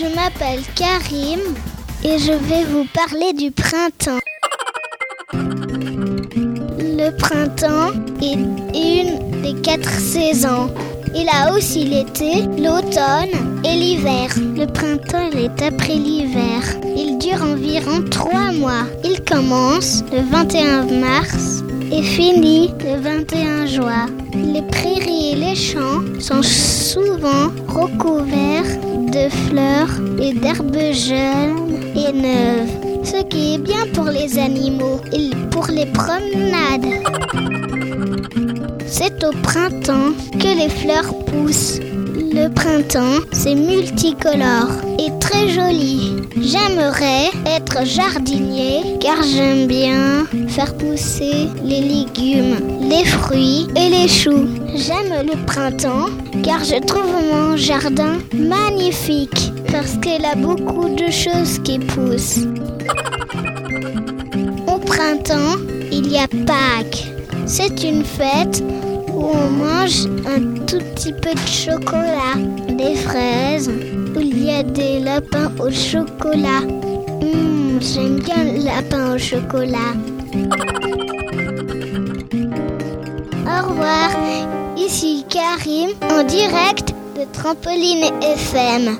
Je m'appelle Karim et je vais vous parler du printemps. Le printemps est une des quatre saisons. Il a aussi l'été, l'automne et l'hiver. Le printemps est après l'hiver. Il dure environ trois mois. Il commence le 21 mars et finit le 21 juin. Les prairies et les champs sont souvent recouverts de fleurs et d'herbes jeunes et neuves. Ce qui est bien pour les animaux et pour les promenades. C'est au printemps que les fleurs poussent. Le printemps, c'est multicolore et très joli. J'aimerais être jardinier car j'aime bien faire pousser les légumes, les fruits et les choux. J'aime le printemps car je trouve mon jardin magnifique parce qu'il a beaucoup de choses qui poussent. Au printemps, il y a Pâques. C'est une fête où on mange un tout petit peu de chocolat, des fraises, il y a des lapins au chocolat. Hum, J'aime bien le lapin au chocolat. Au revoir, ici Karim en direct de Trampoline FM.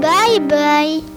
Bye bye